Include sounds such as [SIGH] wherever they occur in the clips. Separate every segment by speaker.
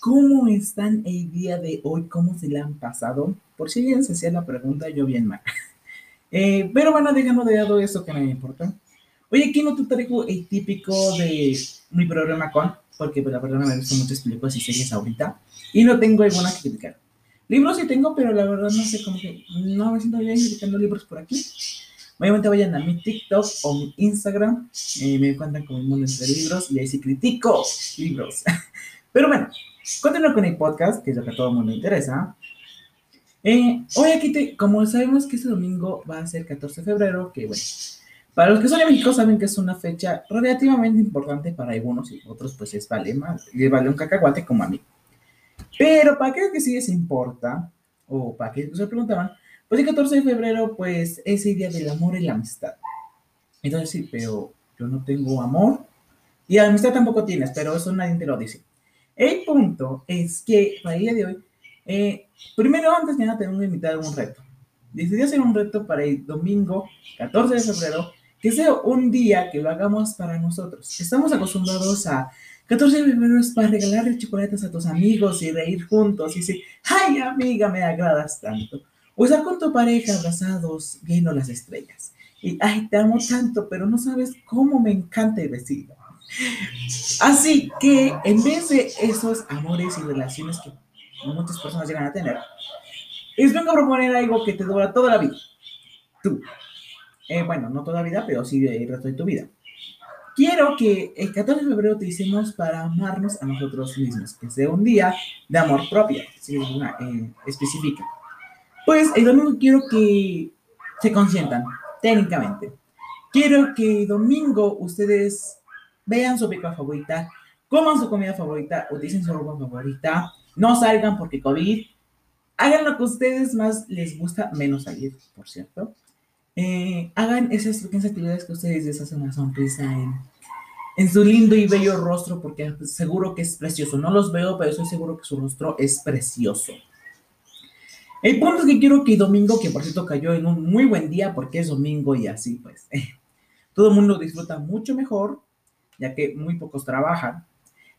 Speaker 1: ¿cómo están el día de hoy? ¿Cómo se le han pasado? Por si bien se hacía la pregunta, yo bien mal. [LAUGHS] Eh, pero bueno, dejando de lado eso que no me importa. Oye, aquí no te traigo el típico de mi programa con, porque pues, la verdad me visto muchas películas y series ahorita y no tengo alguna que criticar. Libros sí tengo, pero la verdad no sé cómo que no me siento bien criticando libros por aquí. Obviamente vayan a mi TikTok o mi Instagram, eh, me encuentran como el mundo entre libros y ahí sí critico libros. [LAUGHS] Pero bueno, continúo con el podcast, que es lo que a todo el mundo interesa. Eh, hoy aquí, te, como sabemos que este domingo va a ser 14 de febrero, que bueno, para los que son de México saben que es una fecha relativamente importante para algunos y otros pues es vale más, le vale un cacahuate como a mí. Pero para aquellos que sí les importa, o para aquellos que se preguntaban, pues el 14 de febrero pues es el día del amor y la amistad. Entonces sí, pero yo no tengo amor y amistad tampoco tienes, pero eso nadie te lo dice. El punto es que para el día de hoy, eh, primero antes de nada tengo que invitar un reto. Decidí hacer un reto para el domingo 14 de febrero, que sea un día que lo hagamos para nosotros. Estamos acostumbrados a 14 de febrero es para regalarle chocolates a tus amigos y reír juntos y decir, ay amiga, me agradas tanto. O estar con tu pareja abrazados viendo las estrellas. Y, ay, te amo tanto, pero no sabes cómo me encanta el vestido. Así que en vez de esos amores y relaciones que muchas personas llegan a tener, es vengo a proponer algo que te dura toda la vida. Tú. Eh, bueno, no toda la vida, pero sí el resto de tu vida. Quiero que el 14 de febrero te hicimos para amarnos a nosotros mismos, que sea un día de amor propio, si es una eh, específica. Pues el domingo quiero que se consientan, técnicamente. Quiero que el domingo ustedes vean su película favorita, coman su comida favorita, utilicen su ropa favorita, no salgan porque COVID, hagan lo que a ustedes más les gusta, menos salir, por cierto. Eh, hagan esas pequeñas actividades que ustedes les hacen una sonrisa en, su lindo y bello rostro, porque seguro que es precioso. No los veo, pero estoy seguro que su rostro es precioso. El punto es que quiero que domingo, que por cierto cayó en un muy buen día porque es domingo y así pues, todo el mundo disfruta mucho mejor ya que muy pocos trabajan.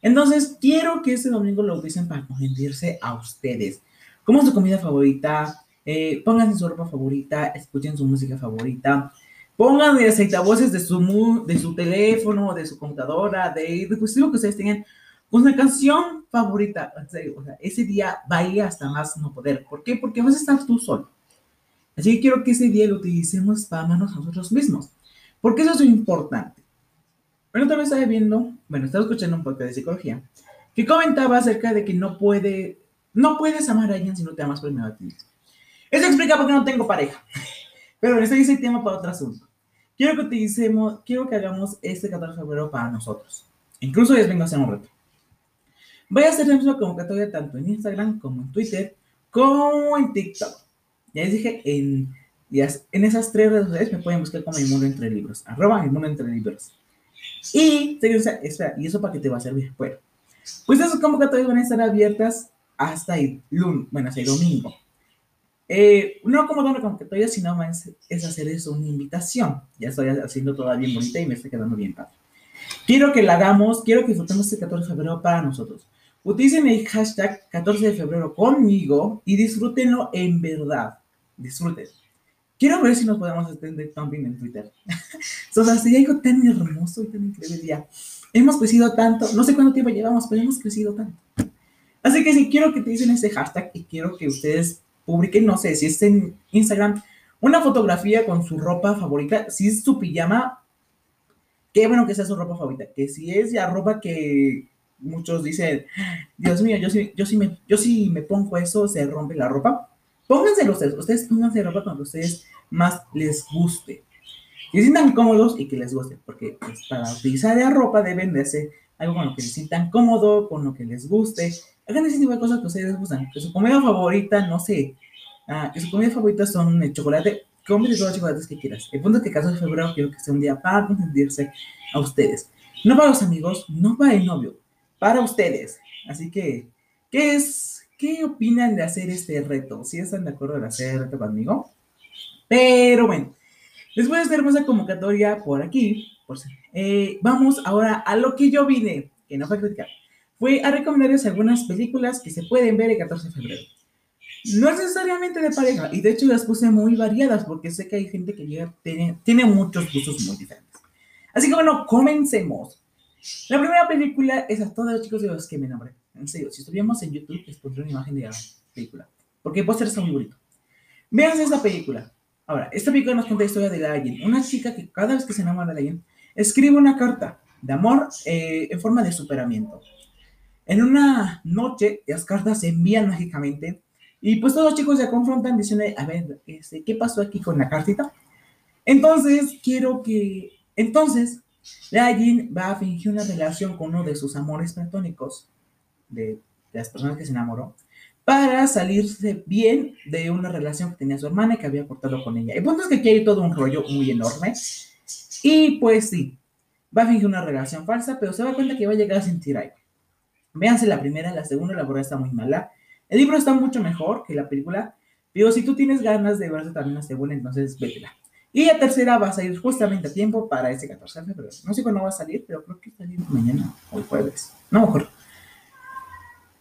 Speaker 1: Entonces, quiero que este domingo lo utilicen para consentirse a ustedes. Como su comida favorita, eh, pónganse su ropa favorita, escuchen su música favorita, pongan de aceitavoces de su, de su teléfono, de su computadora, de dispositivo que ustedes tengan, una canción favorita. O sea, ese día ir hasta más no poder. ¿Por qué? Porque vas a estar tú solo. Así que quiero que ese día lo utilicemos para amarnos a nosotros mismos. Porque eso es importante. Bueno, también estaba viendo, bueno, estaba escuchando un podcast de psicología, que comentaba acerca de que no puede, no puedes amar a alguien si no te amas primero a ti mismo. Eso explica por qué no tengo pareja. [LAUGHS] Pero ese es el tema para otro asunto. Quiero que utilicemos, quiero que hagamos este 14 de febrero para nosotros. Incluso les vengo a hacer un reto. Voy a hacer la misma convocatoria tanto en Instagram como en Twitter, como en TikTok. Ya les dije, en, en esas tres redes sociales me pueden buscar como el mundo entre libros. Arroba el mundo entre libros. Y, espera, ¿y eso para qué te va a servir? Bueno, pues esas convocatorias van a estar abiertas hasta el lunes, bueno, hasta el domingo. Eh, no como una convocatoria, sino más es hacer eso una invitación. Ya estoy haciendo toda bien bonita y me está quedando bien padre. Quiero que la hagamos, quiero que disfrutemos este 14 de febrero para nosotros. Utilicen el hashtag 14 de febrero conmigo y disfrútenlo en verdad. Disfruten. Quiero ver si nos podemos extender también en Twitter. [LAUGHS] sea, sería algo tan hermoso y tan increíble ya. Hemos crecido tanto, no sé cuánto tiempo llevamos, pero hemos crecido tanto. Así que sí, quiero que te dicen este hashtag y quiero que ustedes publiquen, no sé, si es en Instagram, una fotografía con su ropa favorita, si es su pijama, qué bueno que sea su ropa favorita, que si es ya ropa que muchos dicen, Dios mío, yo sí, yo sí, me, yo sí me pongo eso, se rompe la ropa Pónganse ustedes, ustedes pónganse ropa cuando ustedes más les guste. Que se sientan cómodos y que les guste, porque pues, para utilizar la ropa deben de hacer algo con lo que se sientan cómodo, con lo que les guste. Hagan ese tipo de cosas que ustedes les gustan. Que su comida favorita, no sé, ah, que su comida favorita son el chocolate, cómete todos los chocolates que quieras. El punto es que caso de febrero quiero que sea un día para consentirse a ustedes. No para los amigos, no para el novio, para ustedes. Así que, ¿qué es ¿Qué opinan de hacer este reto? ¿Si están de acuerdo en hacer el reto conmigo? Pero bueno, les voy a hacer una convocatoria por aquí. Por, eh, vamos ahora a lo que yo vine, que no fue criticar. fue a recomendarles algunas películas que se pueden ver el 14 de febrero. No necesariamente de pareja, y de hecho las puse muy variadas porque sé que hay gente que llega, tiene, tiene muchos gustos muy diferentes. Así que bueno, comencemos. La primera película es a todos los chicos de los que me enamoré. En serio, si estuviéramos en YouTube, les pondré una imagen de la película. Porque el póster está muy bonito. Vean esta película. Ahora, esta película nos cuenta la historia de alguien, una chica que cada vez que se enamora de alguien, escribe una carta de amor eh, en forma de superamiento. En una noche, las cartas se envían mágicamente y pues todos los chicos se confrontan diciendo, a ver, este, ¿qué pasó aquí con la cartita? Entonces, quiero que... Entonces, alguien va a fingir una relación con uno de sus amores platónicos, de, de las personas que se enamoró, para salirse bien de una relación que tenía su hermana y que había cortado con ella. El punto es que aquí hay todo un rollo muy enorme. Y pues sí, va a fingir una relación falsa, pero se da cuenta que va a llegar a sentir algo. Véanse la primera, la segunda, la verdad está muy mala. El libro está mucho mejor que la película, pero si tú tienes ganas de verse también la segunda, entonces vétela. Y la tercera va a salir justamente a tiempo para ese 14 de febrero. No sé cuándo va a salir, pero creo que sale mañana o el jueves. No me acuerdo.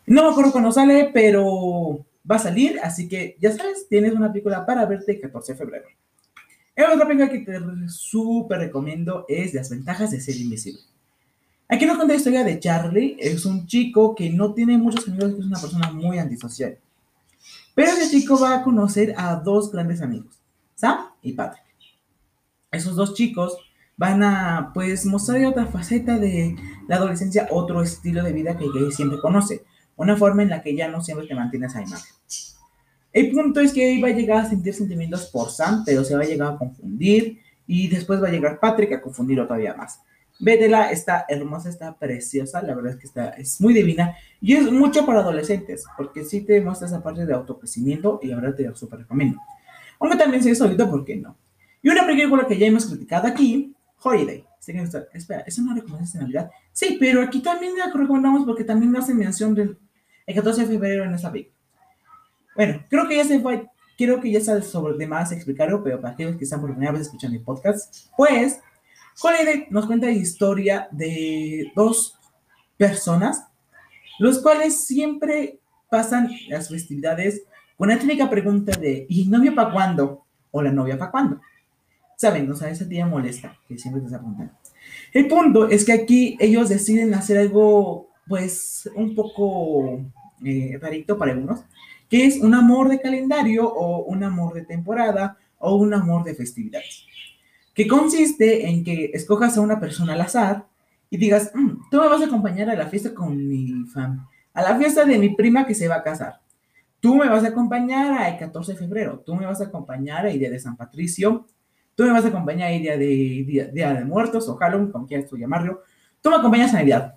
Speaker 1: No me acuerdo cuándo sale, pero va a salir, así que ya sabes, tienes una película para verte el 14 de febrero. Otra película que te súper recomiendo es Las ventajas de ser invisible. Aquí nos cuenta la historia de Charlie. Es un chico que no tiene muchos amigos, es una persona muy antisocial. Pero ese chico va a conocer a dos grandes amigos, Sam y Patrick. Esos dos chicos van a, pues, mostrar otra faceta de la adolescencia, otro estilo de vida que Gay siempre conoce una forma en la que ya no siempre te mantienes a imagen. El punto es que va a llegar a sentir sentimientos por Sam, pero se va a llegar a confundir y después va a llegar Patrick a confundirlo todavía más. Vétela, está hermosa, está preciosa, la verdad es que está, es muy divina y es mucho para adolescentes, porque sí te muestra esa parte de autocrecimiento y verdad te lo súper recomiendo. Aunque también si es solito, ¿por qué no? Y una película que ya hemos criticado aquí, Holiday. Espera, ¿eso no recomiendas de Navidad? Sí, pero aquí también la recomendamos porque también hace mención del el 14 de febrero en esa película. Bueno, creo que ya se fue, creo que ya está sobre demás explicarlo, pero para aquellos que están por primera vez escuchando el podcast, pues Holiday nos cuenta la historia de dos personas, los cuales siempre pasan las festividades con la típica pregunta de ¿y novia para cuándo? o la novia para cuándo. Saben, o sea, esa tía molesta que siempre te preguntando. El punto es que aquí ellos deciden hacer algo, pues, un poco eh, rarito para algunos, que es un amor de calendario o un amor de temporada o un amor de festividades, que consiste en que escojas a una persona al azar y digas, mm, tú me vas a acompañar a la fiesta con mi fam, a la fiesta de mi prima que se va a casar. Tú me vas a acompañar al 14 de febrero, tú me vas a acompañar al día de San Patricio, tú me vas a acompañar al día de, día, de muertos o Halloween, como quieras tú llamarlo, tú me acompañas a Navidad.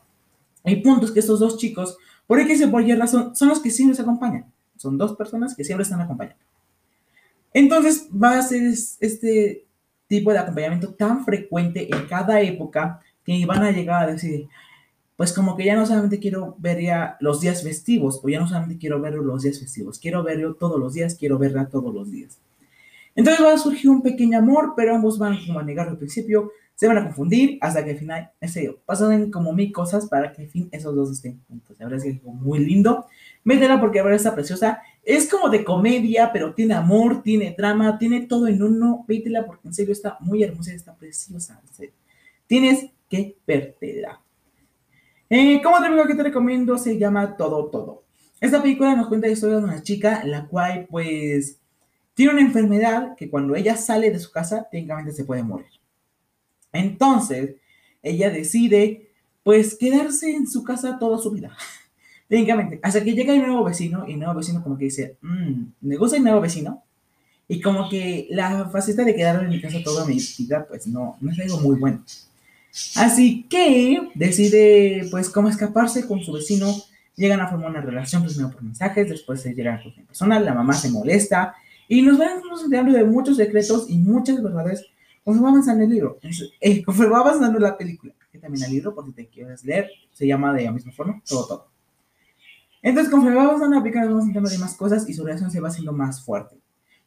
Speaker 1: El punto es que estos dos chicos por que se por razón, son los que siempre se acompañan. Son dos personas que siempre están acompañando. Entonces, va a ser este tipo de acompañamiento tan frecuente en cada época que van a llegar a decir, pues como que ya no solamente quiero ver ya los días festivos, o ya no solamente quiero verlo los días festivos, quiero verlo todos los días, quiero verla todos los días. Entonces va a surgir un pequeño amor, pero ambos van como a negarlo al principio, se van a confundir hasta que al final, en serio, pasan como mil cosas para que al fin esos dos estén juntos. La verdad es que es muy lindo. Métela porque la verdad está preciosa. Es como de comedia, pero tiene amor, tiene drama, tiene todo en uno. Vétela porque en serio está muy hermosa está preciosa. Tienes que vértela. Eh, como otra que te recomiendo se llama Todo Todo. Esta película nos cuenta la historia de una chica, la cual pues tiene una enfermedad que cuando ella sale de su casa, técnicamente se puede morir. Entonces, ella decide, pues, quedarse en su casa toda su vida. [LAUGHS] Técnicamente, hasta que llega el nuevo vecino, y el nuevo vecino como que dice, mmm, me gusta el nuevo vecino, y como que la faceta de quedarme en mi casa toda mi vida, pues no, no es algo muy bueno. Así que decide, pues, cómo escaparse con su vecino. Llegan a formar una relación primero por mensajes, después se llegan a en personal, la mamá se molesta, y nos van enterando de muchos secretos y muchas verdades conforme va avanzando el libro, eh, [LAUGHS] conforme va avanzando la película, que también el libro, por si te quieres leer, se llama de la misma forma, todo, todo. Entonces, conforme va avanzando la película, vamos entrando de más cosas y su relación se va haciendo más fuerte.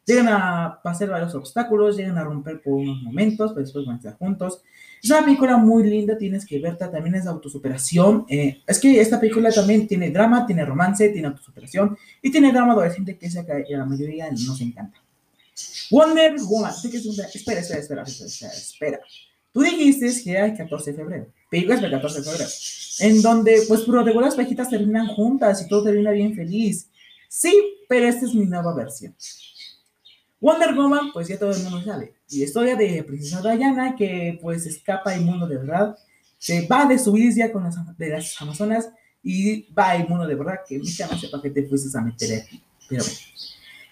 Speaker 1: Llegan a pasar varios obstáculos, llegan a romper por unos momentos, pero después van a estar juntos. Es una película muy linda, tienes que verla, también es autosuperación. Eh, es que esta película también tiene drama, tiene romance, tiene autosuperación y tiene drama adolescente que es a la mayoría nos encanta. Wonder Woman, espera, espera, espera, espera, espera, espera. Tú dijiste que era el 14 de febrero, películas del 14 de febrero, en donde pues por lo regular las parejitas terminan juntas y todo termina bien feliz. Sí, pero esta es mi nueva versión. Wonder Woman, pues ya todo el mundo sabe. Y la historia de Princesa Diana, que pues escapa del mundo de verdad, se va de su isla con las, de las Amazonas y va al mundo de verdad, que mi no sepa que te fuiste a meter aquí. Pero bueno.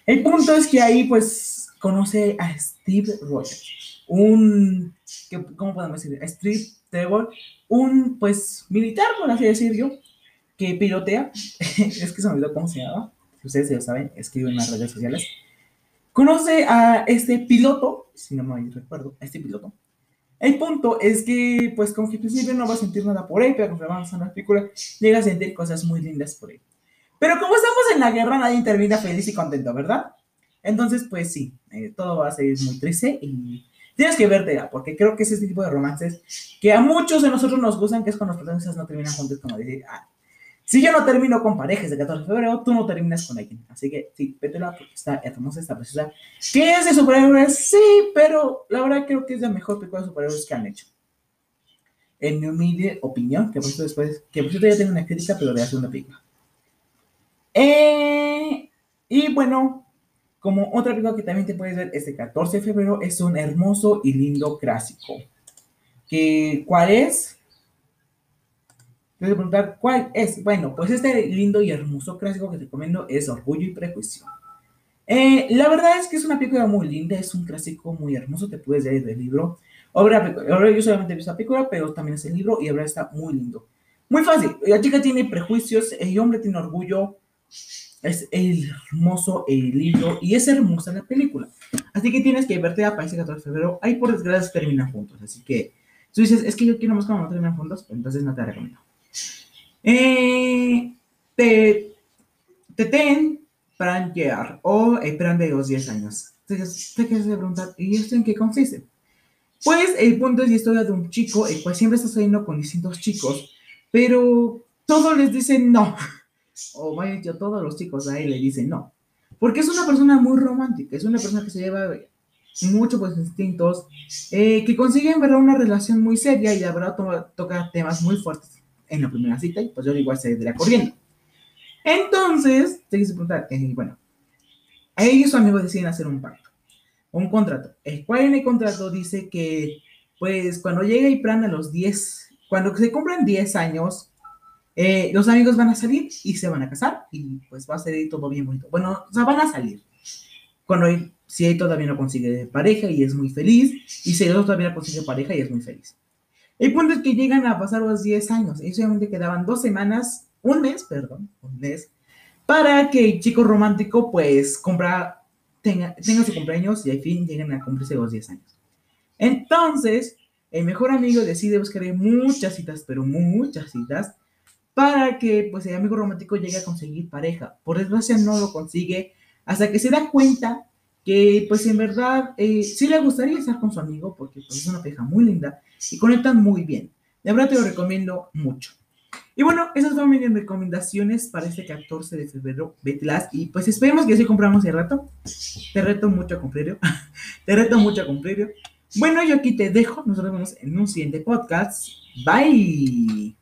Speaker 1: El punto es que ahí pues conoce a Steve Rogers, un, ¿cómo podemos decir? Steve Trevor, un pues militar, por así decirlo, que pilotea, [LAUGHS] es que se me olvidó cómo se llama, ustedes ya lo saben, escriben en las redes sociales Conoce a este piloto, si no me recuerdo, a este piloto. El punto es que, pues, como que principio no va a sentir nada por él, pero conforme avanza la película, llega a sentir cosas muy lindas por él. Pero como estamos en la guerra, nadie termina feliz y contento, ¿verdad? Entonces, pues sí, eh, todo va a ser muy triste y tienes que verte, porque creo que es ese tipo de romances que a muchos de nosotros nos gustan, que es cuando los protagonistas no terminan juntos, como decir, ah, si yo no termino con parejas de 14 de febrero, tú no terminas con alguien. Así que sí, vétela porque está hermosa, está preciosa. ¿Qué es de superhéroes? Sí, pero la verdad creo que es la mejor película de superhéroes que han hecho. En mi humilde opinión, que por eso después, que por cierto ya tengo una crítica, pero de hacer una película. Eh, y bueno, como otra película que también te puedes ver este 14 de febrero, es un hermoso y lindo clásico. Que, ¿Cuál es? Te voy a preguntar, ¿cuál es? Bueno, pues este lindo y hermoso clásico que te recomiendo es Orgullo y Prejuicio. Eh, la verdad es que es una película muy linda, es un clásico muy hermoso, te puedes leer el libro. Ahora, yo solamente he visto la película, pero también es el libro y ahora está muy lindo. Muy fácil, la chica tiene prejuicios, el hombre tiene orgullo, es hermoso el libro y es hermosa la película. Así que tienes que verte a País 14 de febrero, ahí por desgracia terminan juntos, así que tú dices, es que yo quiero más cuando no terminan juntos, entonces no te recomiendo. Eh, te, te ten llegar o esperan de los 10 años. Te, te quieres preguntar, ¿y esto en qué consiste? Pues el punto es la historia de un chico, el cual siempre está saliendo con distintos chicos, pero todos les dicen no. [LAUGHS] O vaya, yo, todos los chicos ahí le dicen no. Porque es una persona muy romántica, es una persona que se lleva mucho por instintos, eh, que consigue en verdad una relación muy seria y la verdad toca temas muy fuertes en la primera cita y pues yo igual la corriendo. Entonces, te quise preguntar, eh, bueno, ellos y su amigo deciden hacer un pacto, un contrato, el cual en el contrato dice que, pues, cuando llegue Ipran a los 10, cuando se cumplan 10 años, eh, los amigos van a salir y se van a casar y pues va a ser todo bien bonito. Bueno, o sea, van a salir. Cuando si él todavía no consigue pareja y es muy feliz, y si él todavía no consigue pareja y es muy feliz. El punto es que llegan a pasar los 10 años. Y solamente quedaban dos semanas, un mes, perdón, un mes, para que el chico romántico, pues, compra, tenga, tenga su cumpleaños y al fin lleguen a cumplirse los 10 años. Entonces, el mejor amigo decide buscar muchas citas, pero muchas citas, para que, pues, el amigo romántico llegue a conseguir pareja. Por desgracia, no lo consigue hasta que se da cuenta que pues en verdad eh, sí le gustaría estar con su amigo porque pues, es una pareja muy linda y conectan muy bien. De verdad te lo recomiendo mucho. Y bueno, esas son mis recomendaciones para este 14 de febrero. Betlas. Y pues esperemos que sí compramos el rato. Te reto mucho a cumplirlo. [LAUGHS] te reto mucho a cumplirlo. Bueno, yo aquí te dejo. Nos vemos en un siguiente podcast. Bye.